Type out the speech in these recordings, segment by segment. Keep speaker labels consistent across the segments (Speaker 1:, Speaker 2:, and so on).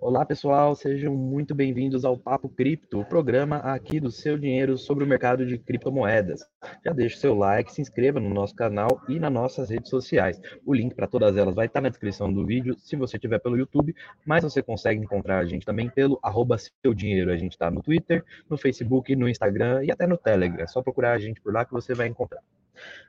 Speaker 1: Olá, pessoal, sejam muito bem-vindos ao Papo Cripto, o programa aqui do seu dinheiro sobre o mercado de criptomoedas. Já deixe seu like, se inscreva no nosso canal e nas nossas redes sociais. O link para todas elas vai estar na descrição do vídeo, se você estiver pelo YouTube, mas você consegue encontrar a gente também pelo arroba seu dinheiro. A gente está no Twitter, no Facebook, no Instagram e até no Telegram. É só procurar a gente por lá que você vai encontrar.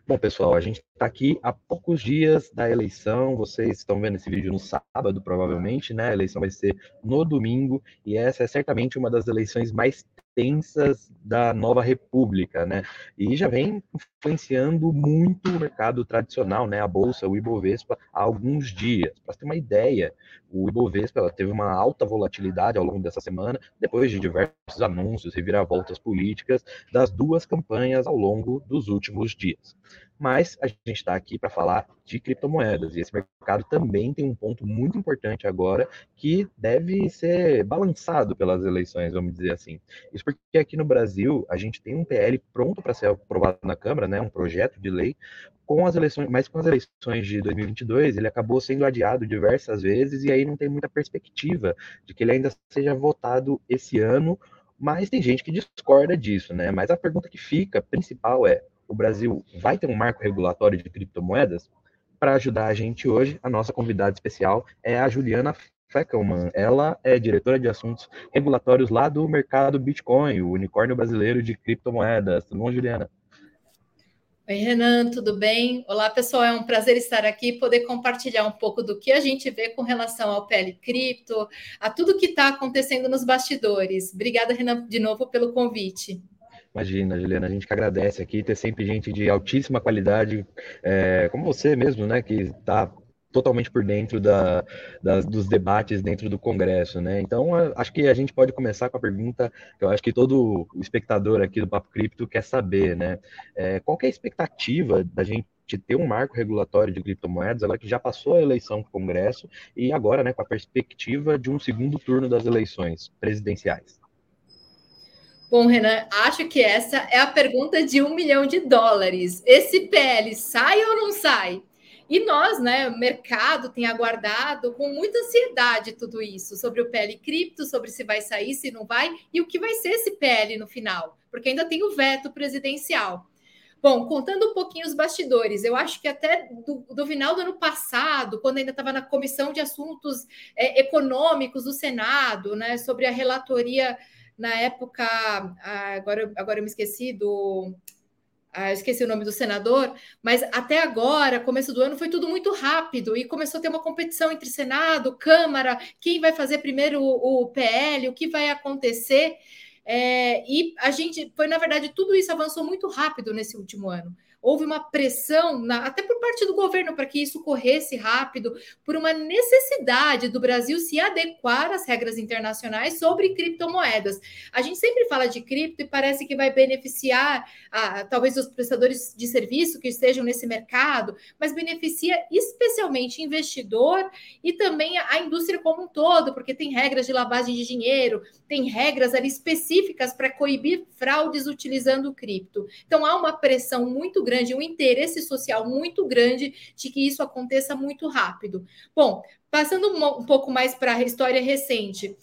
Speaker 1: Bom, pessoal, a gente está aqui há poucos dias da eleição. Vocês estão vendo esse vídeo no sábado, provavelmente, né? A eleição vai ser no domingo, e essa é certamente uma das eleições mais tensas da nova república, né? E já vem influenciando muito o mercado tradicional, né? A bolsa, o Ibovespa, há alguns dias. Para ter uma ideia, o Ibovespa teve uma alta volatilidade ao longo dessa semana, depois de diversos anúncios e viravoltas políticas das duas campanhas ao longo dos últimos dias mas a gente está aqui para falar de criptomoedas e esse mercado também tem um ponto muito importante agora que deve ser balançado pelas eleições, vamos dizer assim. Isso porque aqui no Brasil a gente tem um PL pronto para ser aprovado na Câmara, né, um projeto de lei com as eleições, mas com as eleições de 2022 ele acabou sendo adiado diversas vezes e aí não tem muita perspectiva de que ele ainda seja votado esse ano. Mas tem gente que discorda disso, né? Mas a pergunta que fica principal é: o Brasil vai ter um marco regulatório de criptomoedas? Para ajudar a gente hoje, a nossa convidada especial é a Juliana Feckelman. Ela é diretora de assuntos regulatórios lá do mercado Bitcoin, o unicórnio brasileiro de criptomoedas. Tudo bom, Juliana?
Speaker 2: Oi, Renan, tudo bem? Olá, pessoal. É um prazer estar aqui e poder compartilhar um pouco do que a gente vê com relação ao PL Cripto, a tudo que está acontecendo nos bastidores. Obrigada, Renan, de novo pelo convite.
Speaker 1: Imagina, Juliana, a gente que agradece aqui ter sempre gente de altíssima qualidade, é, como você mesmo, né, que está totalmente por dentro da, das, dos debates dentro do Congresso, né? Então, acho que a gente pode começar com a pergunta que eu acho que todo espectador aqui do Papo Cripto quer saber, né? É, qual é a expectativa da gente ter um marco regulatório de criptomoedas, ela que já passou a eleição para o Congresso e agora, né, com a perspectiva de um segundo turno das eleições presidenciais?
Speaker 2: Bom, Renan, acho que essa é a pergunta de um milhão de dólares. Esse PL sai ou não sai? E nós, né, o mercado tem aguardado com muita ansiedade tudo isso, sobre o PL cripto, sobre se vai sair, se não vai, e o que vai ser esse PL no final, porque ainda tem o veto presidencial. Bom, contando um pouquinho os bastidores, eu acho que até do, do final do ano passado, quando ainda estava na Comissão de Assuntos é, Econômicos do Senado, né, sobre a relatoria na época, agora, agora eu me esqueci do. Ah, esqueci o nome do senador, mas até agora, começo do ano, foi tudo muito rápido e começou a ter uma competição entre Senado, Câmara, quem vai fazer primeiro o, o PL, o que vai acontecer. É, e a gente foi, na verdade, tudo isso avançou muito rápido nesse último ano houve uma pressão, na, até por parte do governo, para que isso corresse rápido, por uma necessidade do Brasil se adequar às regras internacionais sobre criptomoedas. A gente sempre fala de cripto e parece que vai beneficiar a, talvez os prestadores de serviço que estejam nesse mercado, mas beneficia especialmente investidor e também a, a indústria como um todo, porque tem regras de lavagem de dinheiro, tem regras ali específicas para coibir fraudes utilizando cripto. Então há uma pressão muito grande, um interesse social muito grande de que isso aconteça muito rápido. Bom, passando um pouco mais para a história recente,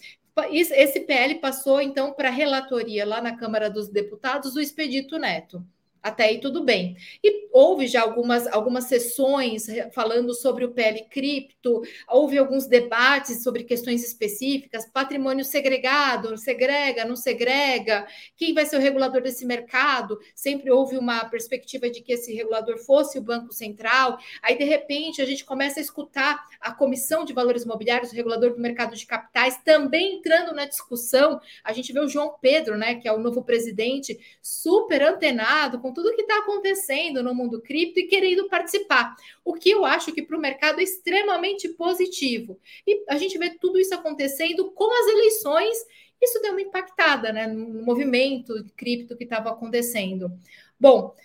Speaker 2: esse PL passou então para a relatoria lá na Câmara dos Deputados, o Expedito Neto. Até aí tudo bem. E houve já algumas, algumas sessões falando sobre o PL cripto, houve alguns debates sobre questões específicas, patrimônio segregado, segrega, não segrega, quem vai ser o regulador desse mercado? Sempre houve uma perspectiva de que esse regulador fosse o Banco Central. Aí, de repente, a gente começa a escutar a Comissão de Valores Imobiliários, o regulador do mercado de capitais, também entrando na discussão. A gente vê o João Pedro, né, que é o novo presidente, super antenado com tudo que está acontecendo no mundo cripto e querendo participar. O que eu acho que para o mercado é extremamente positivo. E a gente vê tudo isso acontecendo com as eleições. Isso deu uma impactada né, no movimento cripto que estava acontecendo. Bom,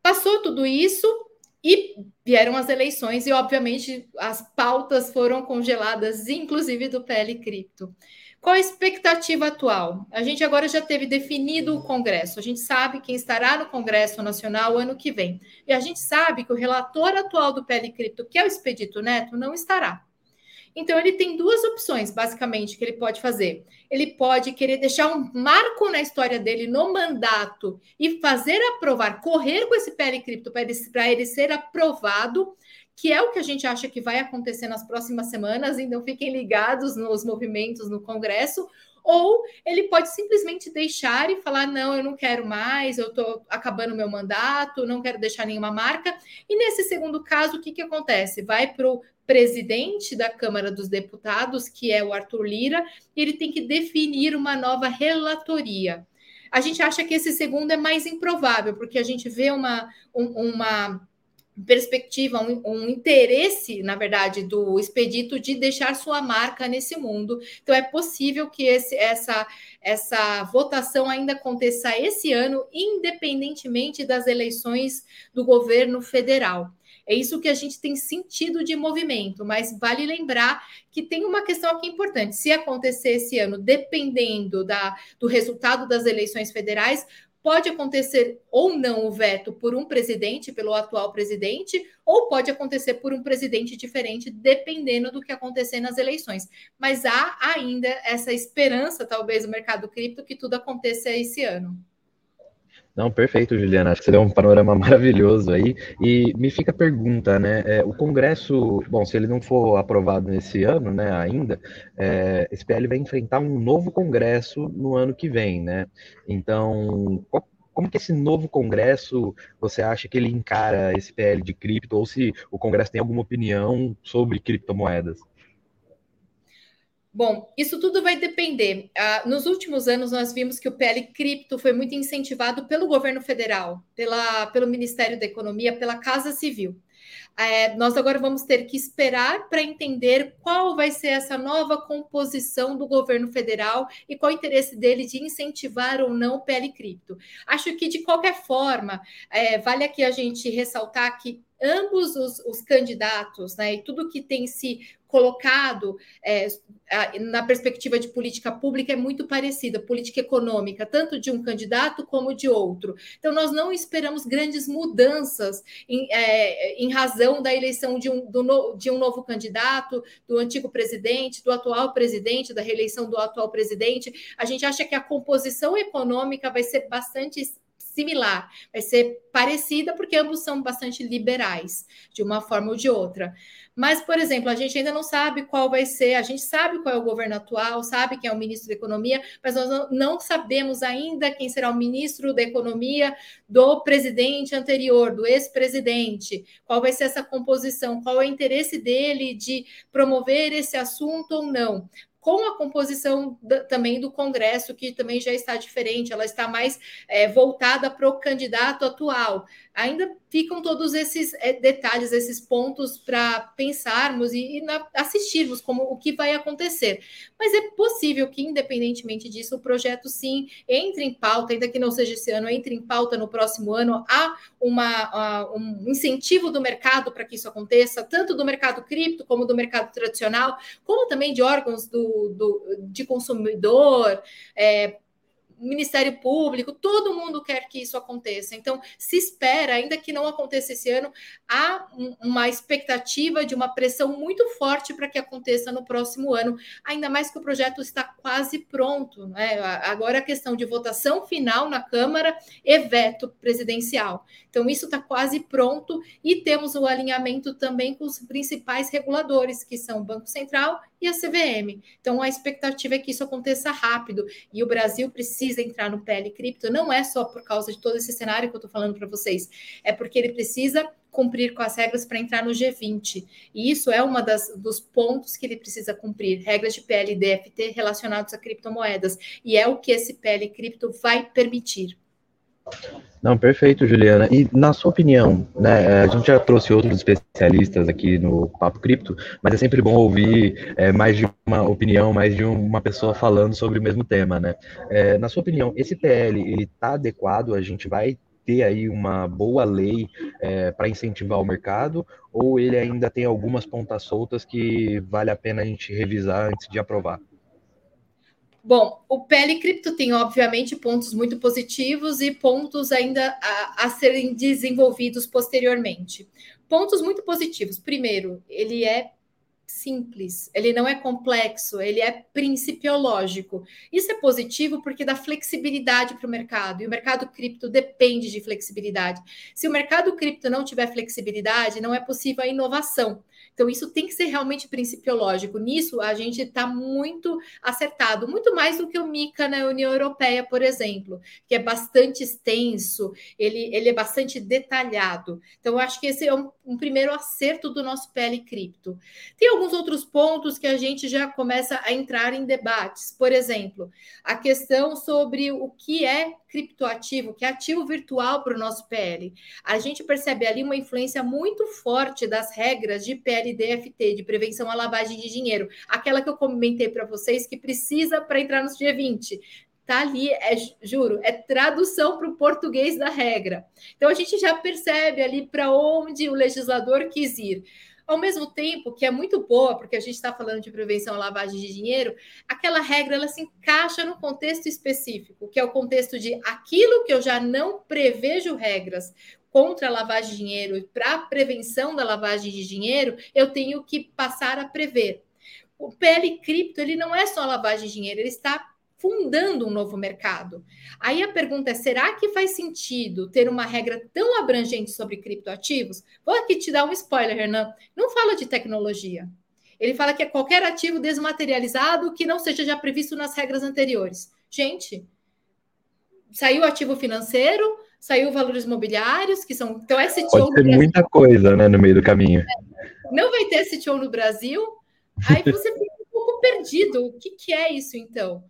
Speaker 2: passou tudo isso, e vieram as eleições, e obviamente as pautas foram congeladas, inclusive do PL Cripto. Qual a expectativa atual? A gente agora já teve definido o Congresso, a gente sabe quem estará no Congresso Nacional ano que vem. E a gente sabe que o relator atual do PL Cripto, que é o Expedito Neto, não estará. Então, ele tem duas opções, basicamente, que ele pode fazer. Ele pode querer deixar um marco na história dele no mandato e fazer aprovar, correr com esse PL cripto para ele, ele ser aprovado, que é o que a gente acha que vai acontecer nas próximas semanas, então fiquem ligados nos movimentos no Congresso, ou ele pode simplesmente deixar e falar: não, eu não quero mais, eu estou acabando meu mandato, não quero deixar nenhuma marca. E nesse segundo caso, o que, que acontece? Vai para o presidente da Câmara dos Deputados, que é o Arthur Lira, e ele tem que definir uma nova relatoria. A gente acha que esse segundo é mais improvável, porque a gente vê uma, um, uma perspectiva, um, um, interesse, na verdade, do expedito de deixar sua marca nesse mundo. Então, é possível que esse, essa, essa votação ainda aconteça esse ano, independentemente das eleições do governo federal. É isso que a gente tem sentido de movimento, mas vale lembrar que tem uma questão aqui importante. Se acontecer esse ano, dependendo da, do resultado das eleições federais, Pode acontecer ou não o veto por um presidente, pelo atual presidente, ou pode acontecer por um presidente diferente, dependendo do que acontecer nas eleições. Mas há ainda essa esperança, talvez, no mercado cripto, que tudo aconteça esse ano.
Speaker 1: Não, perfeito, Juliana. Acho que você deu um panorama maravilhoso aí. E me fica a pergunta, né? É, o Congresso, bom, se ele não for aprovado nesse ano, né, ainda, é, esse PL vai enfrentar um novo Congresso no ano que vem, né? Então, qual, como que esse novo Congresso você acha que ele encara esse PL de cripto, ou se o Congresso tem alguma opinião sobre criptomoedas?
Speaker 2: Bom, isso tudo vai depender. Uh, nos últimos anos, nós vimos que o PL Cripto foi muito incentivado pelo governo federal, pela, pelo Ministério da Economia, pela Casa Civil. É, nós agora vamos ter que esperar para entender qual vai ser essa nova composição do governo federal e qual o interesse dele de incentivar ou não o PL Cripto. Acho que, de qualquer forma, é, vale aqui a gente ressaltar que ambos os, os candidatos, né, e tudo que tem se colocado é, na perspectiva de política pública é muito parecida, política econômica, tanto de um candidato como de outro. Então, nós não esperamos grandes mudanças em, é, em razão da eleição de um, do, de um novo candidato, do antigo presidente, do atual presidente, da reeleição do atual presidente. A gente acha que a composição econômica vai ser bastante similar, vai ser parecida, porque ambos são bastante liberais, de uma forma ou de outra. Mas, por exemplo, a gente ainda não sabe qual vai ser, a gente sabe qual é o governo atual, sabe quem é o ministro da Economia, mas nós não sabemos ainda quem será o ministro da Economia do presidente anterior, do ex-presidente, qual vai ser essa composição, qual é o interesse dele de promover esse assunto ou não com a composição da, também do Congresso, que também já está diferente, ela está mais é, voltada para o candidato atual. Ainda ficam todos esses é, detalhes, esses pontos para pensarmos e, e na, assistirmos como o que vai acontecer. Mas é possível que, independentemente disso, o projeto sim entre em pauta, ainda que não seja esse ano, entre em pauta no próximo ano. Há uma, um incentivo do mercado para que isso aconteça, tanto do mercado cripto como do mercado tradicional, como também de órgãos do do, de consumidor, é, Ministério Público, todo mundo quer que isso aconteça. Então, se espera, ainda que não aconteça esse ano, há uma expectativa de uma pressão muito forte para que aconteça no próximo ano, ainda mais que o projeto está quase pronto. Né? Agora a questão de votação final na Câmara e veto presidencial. Então, isso está quase pronto e temos o alinhamento também com os principais reguladores, que são o Banco Central e a CVM. Então, a expectativa é que isso aconteça rápido e o Brasil precisa entrar no PL Cripto não é só por causa de todo esse cenário que eu estou falando para vocês, é porque ele precisa cumprir com as regras para entrar no G20. E isso é um dos pontos que ele precisa cumprir, regras de PL e DFT relacionados a criptomoedas. E é o que esse PL Cripto vai permitir.
Speaker 1: Não, perfeito, Juliana. E na sua opinião, né, é, a gente já trouxe outros especialistas aqui no Papo Cripto, mas é sempre bom ouvir é, mais de uma opinião, mais de uma pessoa falando sobre o mesmo tema, né? É, na sua opinião, esse PL, ele está adequado? A gente vai ter aí uma boa lei é, para incentivar o mercado, ou ele ainda tem algumas pontas soltas que vale a pena a gente revisar antes de aprovar?
Speaker 2: Bom, o PL Cripto tem, obviamente, pontos muito positivos e pontos ainda a, a, serem desenvolvidos posteriormente. Pontos muito positivos. Primeiro, ele é simples, ele não é complexo, ele é principiológico. Isso é positivo porque dá flexibilidade para o mercado, e o mercado cripto depende de flexibilidade. Se o mercado cripto não tiver flexibilidade, não é possível a inovação. Então, isso tem que ser realmente principiológico. Nisso, a gente está muito acertado, muito mais do que o MICA na União Europeia, por exemplo, que é bastante extenso, ele, ele é bastante detalhado. Então, acho que esse é um, um primeiro acerto do nosso PL Cripto. Tem alguns outros pontos que a gente já começa a entrar em debates. Por exemplo, a questão sobre o que é criptoativo, que é ativo virtual para o nosso PL. A gente percebe ali uma influência muito forte das regras de PLDFT, de prevenção à lavagem de dinheiro, aquela que eu comentei para vocês que precisa para entrar no dia 20 tá ali, é, juro, é tradução para o português da regra. Então a gente já percebe ali para onde o legislador quis ir. Ao mesmo tempo que é muito boa, porque a gente está falando de prevenção à lavagem de dinheiro, aquela regra ela se encaixa no contexto específico, que é o contexto de aquilo que eu já não prevejo regras contra a lavagem de dinheiro e para a prevenção da lavagem de dinheiro, eu tenho que passar a prever. O PL Cripto ele não é só lavagem de dinheiro, ele está fundando um novo mercado. Aí a pergunta é: será que faz sentido ter uma regra tão abrangente sobre criptoativos? Vou aqui te dar um spoiler, Renan. Não fala de tecnologia. Ele fala que é qualquer ativo desmaterializado que não seja já previsto nas regras anteriores. Gente, saiu ativo financeiro, saiu valores imobiliários, que são. Então, STO.
Speaker 1: Pode ter muita coisa né, no meio do caminho.
Speaker 2: Não vai ter STO no Brasil. Aí você fica um pouco perdido. O que, que é isso, então?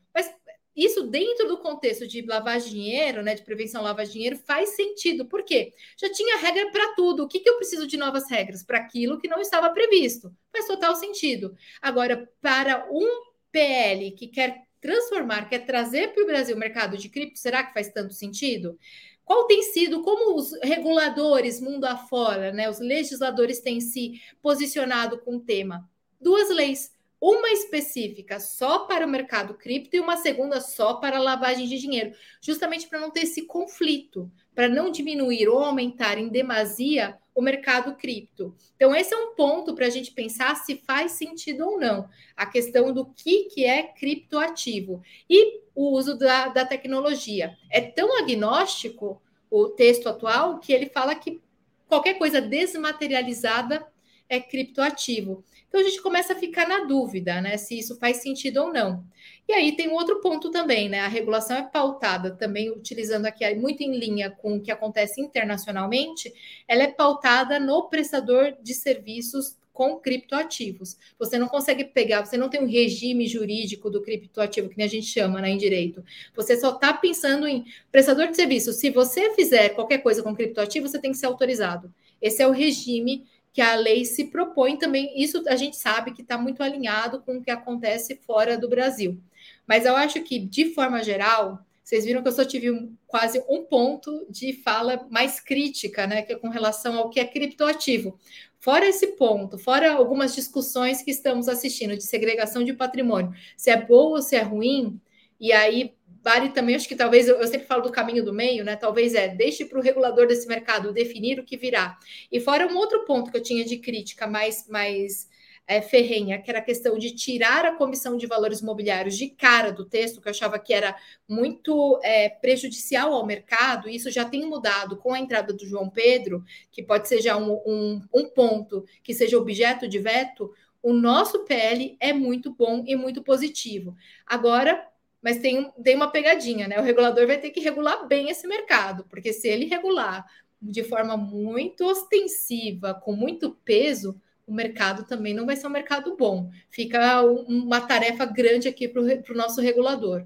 Speaker 2: Isso dentro do contexto de lavar dinheiro, né, de prevenção lavar dinheiro, faz sentido. Por quê? Já tinha regra para tudo. O que, que eu preciso de novas regras? Para aquilo que não estava previsto. Faz total sentido. Agora, para um PL que quer transformar, quer trazer para o Brasil o mercado de cripto, será que faz tanto sentido? Qual tem sido, como os reguladores mundo afora, né, os legisladores têm se posicionado com o tema? Duas leis uma específica só para o mercado cripto e uma segunda só para lavagem de dinheiro, justamente para não ter esse conflito, para não diminuir ou aumentar em demasia o mercado cripto. Então, esse é um ponto para a gente pensar se faz sentido ou não, a questão do que, que é criptoativo. E o uso da, da tecnologia. É tão agnóstico o texto atual que ele fala que qualquer coisa desmaterializada é criptoativo. Então a gente começa a ficar na dúvida, né, se isso faz sentido ou não. E aí tem um outro ponto também, né? A regulação é pautada também, utilizando aqui muito em linha com o que acontece internacionalmente, ela é pautada no prestador de serviços com criptoativos. Você não consegue pegar, você não tem um regime jurídico do criptoativo, que a gente chama né, em direito. Você só está pensando em prestador de serviço. Se você fizer qualquer coisa com criptoativo, você tem que ser autorizado. Esse é o regime que a lei se propõe também. Isso a gente sabe que está muito alinhado com o que acontece fora do Brasil. Mas eu acho que, de forma geral, vocês viram que eu só tive um, quase um ponto de fala mais crítica, né? Que é com relação ao que é criptoativo. Fora esse ponto, fora algumas discussões que estamos assistindo de segregação de patrimônio, se é boa ou se é ruim, e aí vale também, acho que talvez, eu, sempre falo do caminho do meio, né? Talvez é, deixe para o regulador desse mercado definir o que virá. E fora um outro ponto que eu tinha de crítica mais, mais é, ferrenha, que era a questão de tirar a comissão de valores imobiliários de cara do texto, que eu achava que era muito é, prejudicial ao mercado, e isso já tem mudado com a entrada do João Pedro, que pode ser já um, um, um ponto que seja objeto de veto. O nosso PL é muito bom e muito positivo. Agora, mas tem, tem uma pegadinha, né? O regulador vai ter que regular bem esse mercado, porque se ele regular de forma muito ostensiva, com muito peso, o mercado também não vai ser um mercado bom. Fica uma tarefa grande aqui para o nosso regulador.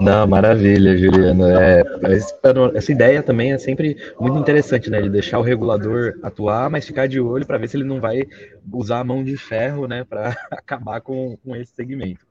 Speaker 1: Não, maravilha, Juliana. É, essa ideia também é sempre muito interessante, né? De deixar o regulador atuar, mas ficar de olho para ver se ele não vai usar a mão de ferro, né? Para acabar com, com esse segmento.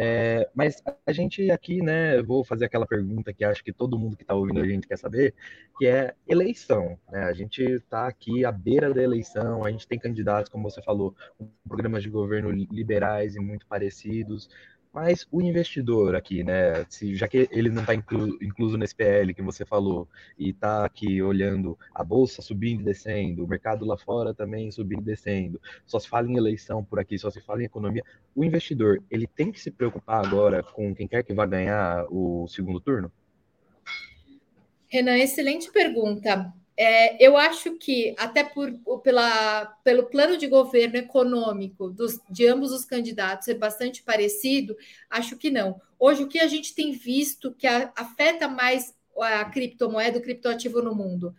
Speaker 1: É, mas a gente aqui, né, vou fazer aquela pergunta que acho que todo mundo que está ouvindo a gente quer saber, que é eleição. Né? A gente está aqui à beira da eleição, a gente tem candidatos, como você falou, com programas de governo liberais e muito parecidos. Mas o investidor aqui, né, se, já que ele não está inclu, incluso nesse PL que você falou, e está aqui olhando a bolsa subindo e descendo, o mercado lá fora também subindo e descendo, só se fala em eleição por aqui, só se fala em economia, o investidor, ele tem que se preocupar agora com quem quer que vá ganhar o segundo turno?
Speaker 2: Renan, excelente pergunta. É, eu acho que, até por, pela, pelo plano de governo econômico dos, de ambos os candidatos ser bastante parecido, acho que não. Hoje, o que a gente tem visto que a, afeta mais a criptomoeda, o criptoativo no mundo?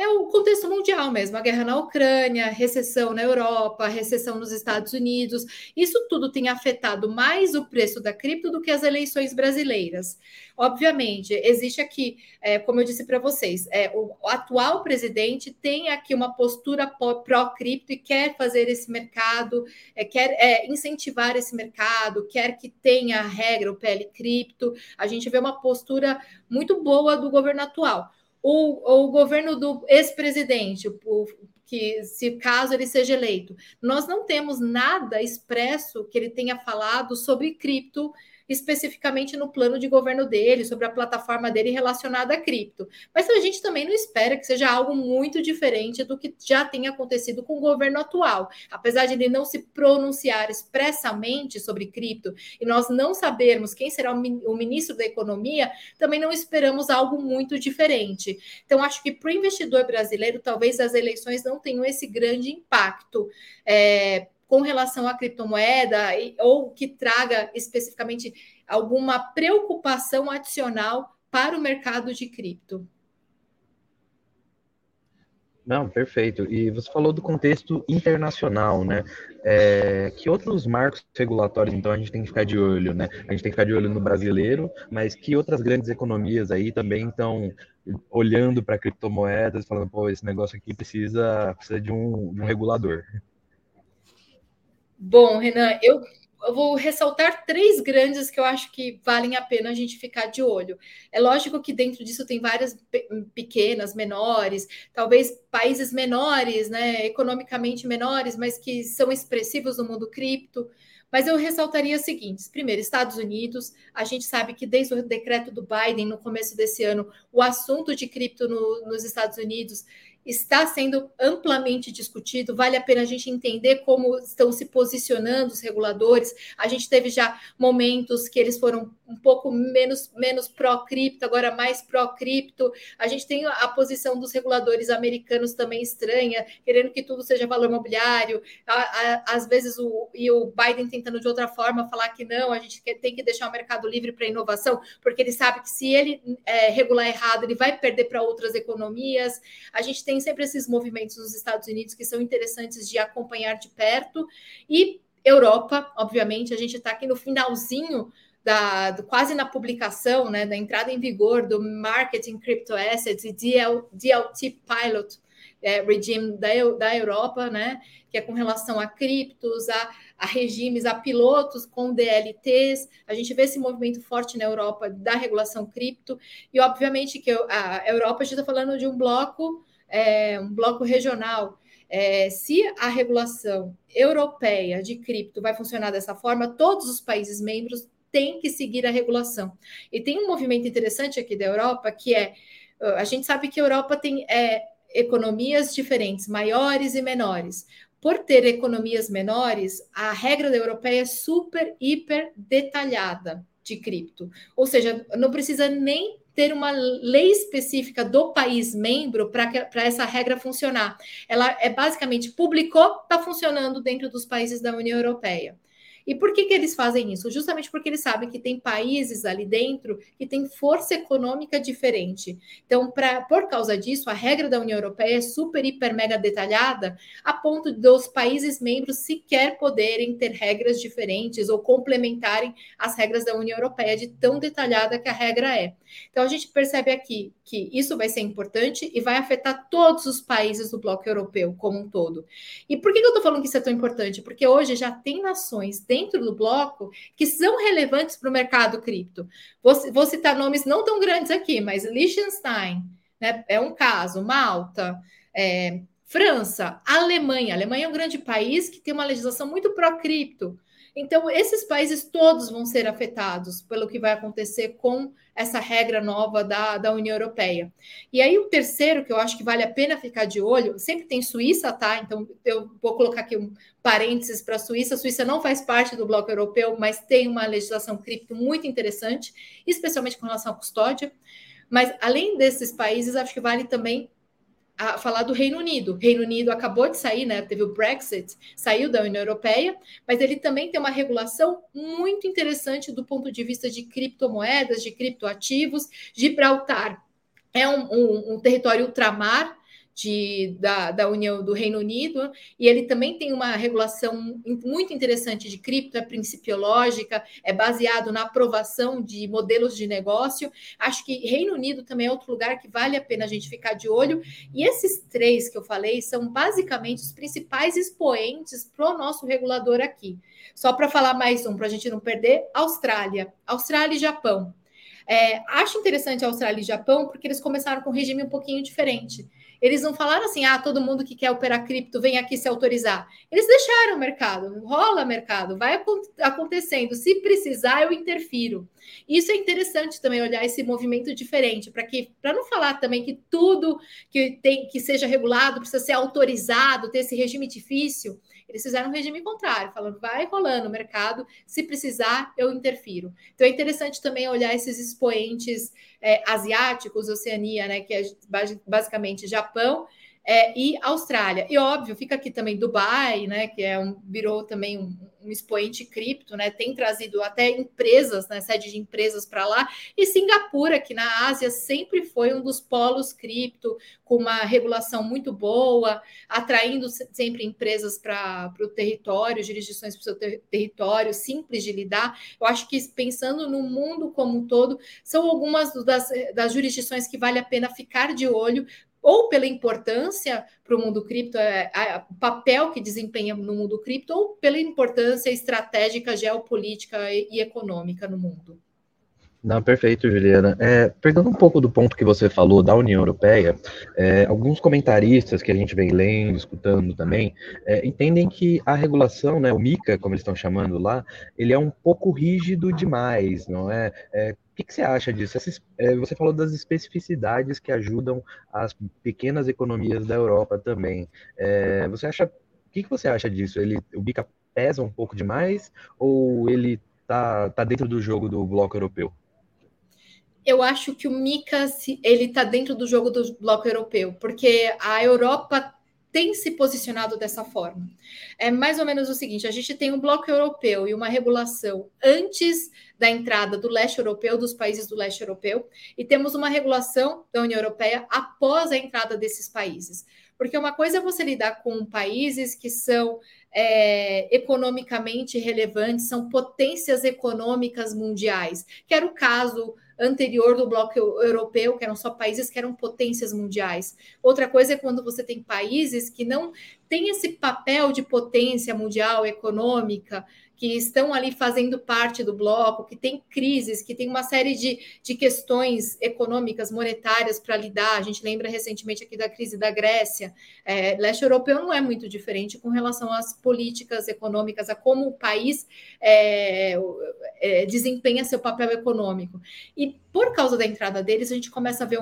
Speaker 2: É o contexto mundial mesmo, a guerra na Ucrânia, recessão na Europa, recessão nos Estados Unidos. Isso tudo tem afetado mais o preço da cripto do que as eleições brasileiras. Obviamente, existe aqui, é, como eu disse para vocês, é, o, atual presidente tem aqui uma postura pró-cripto e quer fazer esse mercado, é, quer é, incentivar esse mercado, quer que tenha a regra, o PL cripto. A gente vê uma postura muito boa do governo atual o, o governo do ex-presidente, que se caso ele seja eleito, nós não temos nada expresso que ele tenha falado sobre cripto especificamente no plano de governo dele, sobre a plataforma dele relacionada a cripto. Mas a gente também não espera que seja algo muito diferente do que já tem acontecido com o governo atual. Apesar de ele não se pronunciar expressamente sobre cripto e nós não sabermos quem será o ministro da Economia, também não esperamos algo muito diferente. Então, acho que para o investidor brasileiro, talvez as eleições não tenham esse grande impacto. É, com relação à criptomoeda ou que traga especificamente alguma preocupação adicional para o mercado de cripto.
Speaker 1: Não, perfeito. E você falou do contexto internacional, né? É, que outros marcos regulatórios, então, a gente tem que ficar de olho, né? A gente tem que ficar de olho no brasileiro, mas que outras grandes economias aí também estão olhando para criptomoedas, falando, pô, esse negócio aqui precisa, precisa de, um, de um regulador.
Speaker 2: Bom, Renan, eu, eu, vou ressaltar três grandes que eu acho que valem a pena a gente ficar de olho. É lógico que dentro disso tem várias pequenas, menores, talvez países menores, né, economicamente menores, mas que são expressivos no mundo cripto. Mas eu ressaltaria o seguinte: primeiro, Estados Unidos, a gente sabe que desde o decreto do Biden, no começo desse ano, o assunto de cripto no, nos Estados Unidos está sendo amplamente discutido. Vale a pena a gente entender como estão se posicionando os reguladores. A gente teve já momentos que eles foram um pouco menos, menos pró-cripto, agora mais pró-cripto. A gente tem a posição dos reguladores americanos também estranha, querendo que tudo seja valor imobiliário. Às vezes, o, e o Biden tentando de outra forma falar que não, a gente tem que deixar o mercado livre para inovação, porque ele sabe que se ele é, regular errado, ele vai perder para outras economias. A gente tem sempre esses movimentos nos Estados Unidos que são interessantes de acompanhar de perto. E Europa, obviamente, a gente está aqui no finalzinho da, do, quase na publicação, né, da entrada em vigor do Marketing Crypto Assets e DL, DLT Pilot é, Regime da, da Europa, né, que é com relação a criptos, a, a regimes, a pilotos com DLTs. A gente vê esse movimento forte na Europa da regulação cripto, e obviamente que a Europa, a gente está falando de um bloco é, um bloco regional. É, se a regulação europeia de cripto vai funcionar dessa forma, todos os países membros têm que seguir a regulação. E tem um movimento interessante aqui da Europa que é a gente sabe que a Europa tem é, economias diferentes, maiores e menores. Por ter economias menores, a regra da europeia é super, hiper detalhada de cripto. Ou seja, não precisa nem ter uma lei específica do país membro para essa regra funcionar. Ela é basicamente publicou, está funcionando dentro dos países da União Europeia. E por que, que eles fazem isso? Justamente porque eles sabem que tem países ali dentro que têm força econômica diferente. Então, pra, por causa disso, a regra da União Europeia é super, hiper, mega detalhada, a ponto dos países membros sequer poderem ter regras diferentes ou complementarem as regras da União Europeia, de tão detalhada que a regra é. Então, a gente percebe aqui que isso vai ser importante e vai afetar todos os países do bloco europeu como um todo. E por que eu estou falando que isso é tão importante? Porque hoje já tem nações dentro do bloco que são relevantes para o mercado cripto. Vou, vou, citar nomes não tão grandes aqui, mas Liechtenstein né, é um caso, Malta, é, França, Alemanha. A Alemanha é um grande país que tem uma legislação muito pró-cripto. Então, esses países todos vão ser afetados pelo que vai acontecer com essa regra nova da, da União Europeia. E aí, o terceiro, que eu acho que vale a pena ficar de olho, sempre tem Suíça, tá? Então, eu vou colocar aqui um parênteses para a Suíça. A Suíça não faz parte do bloco europeu, mas tem uma legislação cripto muito interessante, especialmente com relação à custódia. Mas, além desses países, acho que vale também a falar do Reino Unido. Reino Unido acabou de sair, né? Teve o Brexit, saiu da União Europeia, mas ele também tem uma regulação muito interessante do ponto de vista de criptomoedas, de criptoativos. Gibraltar é um, um, um território ultramar, de, da, da União do Reino Unido, e ele também tem uma regulação muito interessante de cripto, é principiológica, é baseado na aprovação de modelos de negócio. Acho que Reino Unido também é outro lugar que vale a pena a gente ficar de olho. E esses três que eu falei são basicamente os principais expoentes para o nosso regulador aqui. Só para falar mais um, para a gente não perder, Austrália. Austrália e Japão. É, acho interessante a Austrália e Japão porque eles começaram com um regime um pouquinho diferente. Eles não falaram assim, ah, todo mundo que quer operar cripto vem aqui se autorizar. Eles deixaram o mercado, rola mercado, vai acontecendo. Se precisar, eu interfiro. Isso é interessante também olhar esse movimento diferente, para que para não falar também que tudo que tem que seja regulado precisa ser autorizado, ter esse regime difícil. Eles fizeram um regime contrário, falando vai rolando o mercado, se precisar, eu interfiro. Então é interessante também olhar esses expoentes é, asiáticos, Oceania, né, que é basicamente Japão é, e Austrália. E óbvio, fica aqui também Dubai, né, que é um, virou também um, um expoente cripto, né, tem trazido até empresas, né, sede de empresas para lá, e Singapura, que na Ásia sempre foi um dos polos cripto, com uma regulação muito boa, atraindo sempre empresas para o território, jurisdições para o seu ter território, simples de lidar. Eu acho que pensando no mundo como um todo, são algumas das, das jurisdições que vale a pena ficar de olho ou pela importância para o mundo cripto, é, o papel que desempenha no mundo cripto, ou pela importância estratégica, geopolítica e, econômica no mundo.
Speaker 1: Não, perfeito, Juliana. É, pegando um pouco do ponto que você falou da União Europeia, é, alguns comentaristas que a gente vem lendo, escutando também, é, entendem que a regulação, né, o MICA, como eles estão chamando lá, ele é um pouco rígido demais, não é? é que, que você acha disso? É, você falou das especificidades que ajudam as pequenas economias da Europa também. É, você acha? O que, que você acha disso? Ele, o Bica pesa um pouco demais ou ele tá, tá dentro do jogo do bloco europeu?
Speaker 2: Eu acho que o Mica ele está dentro do jogo do bloco europeu, porque a Europa tem se posicionado dessa forma. É mais ou menos o seguinte: a gente tem um bloco europeu e uma regulação antes da entrada do leste europeu, dos países do leste europeu, e temos uma regulação da União Europeia após a entrada desses países. Porque uma coisa é você lidar com países que são é, economicamente relevantes, são potências econômicas mundiais, que era o caso anterior do bloco europeu, que eram só países que eram potências mundiais. Outra coisa é quando você tem países que não têm esse papel de potência mundial econômica, que estão ali fazendo parte do bloco, que tem crises, que tem uma série de, de questões econômicas, monetárias para lidar. A gente lembra recentemente aqui da crise da Grécia. É, leste europeu não é muito diferente com relação às políticas econômicas, a como o país é, é, desempenha seu papel econômico. E por causa da entrada deles, a gente começa a ver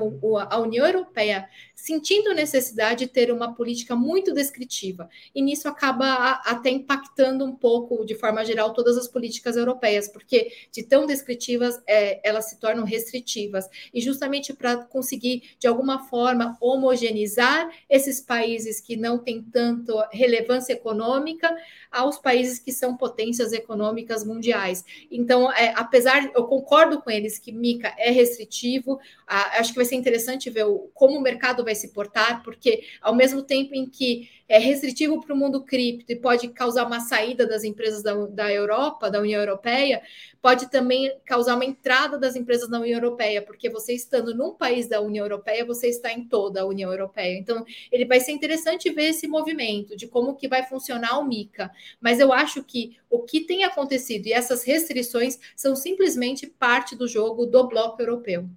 Speaker 2: a União Europeia sentindo necessidade de ter uma política muito descritiva. E nisso acaba até impactando um pouco, de forma geral, todas as políticas europeias, porque de tão descritivas, é, elas se tornam restritivas. E justamente para conseguir, de alguma forma, homogeneizar esses países que não têm tanto relevância econômica aos países que são potências econômicas mundiais. Então, é, apesar, eu concordo com eles que Mica é restritivo. Ah, acho que vai ser interessante ver o, como o mercado vai se portar, porque ao mesmo tempo em que é restritivo para o mundo cripto e pode causar uma saída das empresas da, da Europa, da União Europeia, pode também causar uma entrada das empresas na União Europeia, porque você estando num país da União Europeia, você está em toda a União Europeia. Então, ele vai ser interessante ver esse movimento de como que vai funcionar o MICA. Mas eu acho que o que tem acontecido e essas restrições são simplesmente parte do jogo do bloco europeu.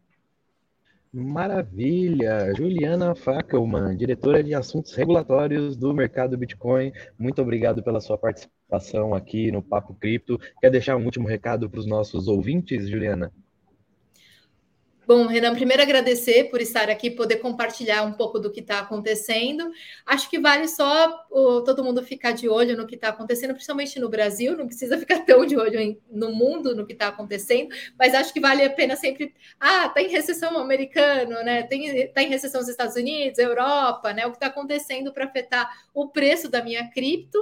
Speaker 1: Maravilha! Juliana Fackelman, diretora de assuntos regulatórios do mercado Bitcoin, muito obrigado pela sua participação aqui no Papo Cripto. Quer deixar um último recado para os nossos ouvintes, Juliana?
Speaker 2: Bom, Renan, primeiro agradecer por estar aqui, poder compartilhar um pouco do que está acontecendo. Acho que vale só o, todo mundo ficar de olho no que está acontecendo, principalmente no Brasil, não precisa ficar tão de olho em, no mundo, no que está acontecendo, mas acho que vale a pena sempre. Ah, está em recessão americano, né? Está em recessão nos Estados Unidos, Europa, né? O que está acontecendo para afetar o preço da minha cripto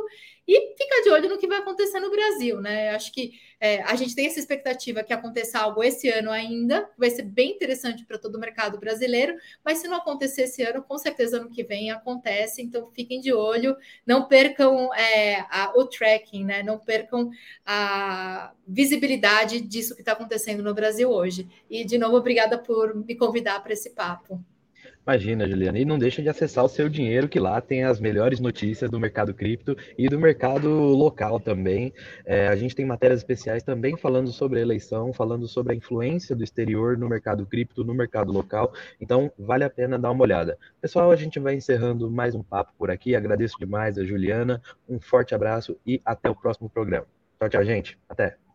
Speaker 2: e fica de olho no que vai acontecer no Brasil, né? Acho que é, a gente tem essa expectativa que aconteça algo esse ano ainda, vai ser bem interessante para todo o mercado brasileiro, mas se não acontecer esse ano, com certeza ano que vem acontece, então fiquem de olho, não percam é, a, o tracking, né? Não percam a visibilidade disso que está acontecendo no Brasil hoje. E, de novo, obrigada por me convidar para esse papo.
Speaker 1: Imagina, Juliana. E não deixa de acessar o seu dinheiro, que lá tem as melhores notícias do mercado cripto e do mercado local também. É, a gente tem matérias especiais também falando sobre a eleição, falando sobre a influência do exterior no mercado cripto, no mercado local. Então, vale a pena dar uma olhada. Pessoal, a gente vai encerrando mais um papo por aqui. Agradeço demais a Juliana. Um forte abraço e até o próximo programa. Tchau, tchau, gente. Até.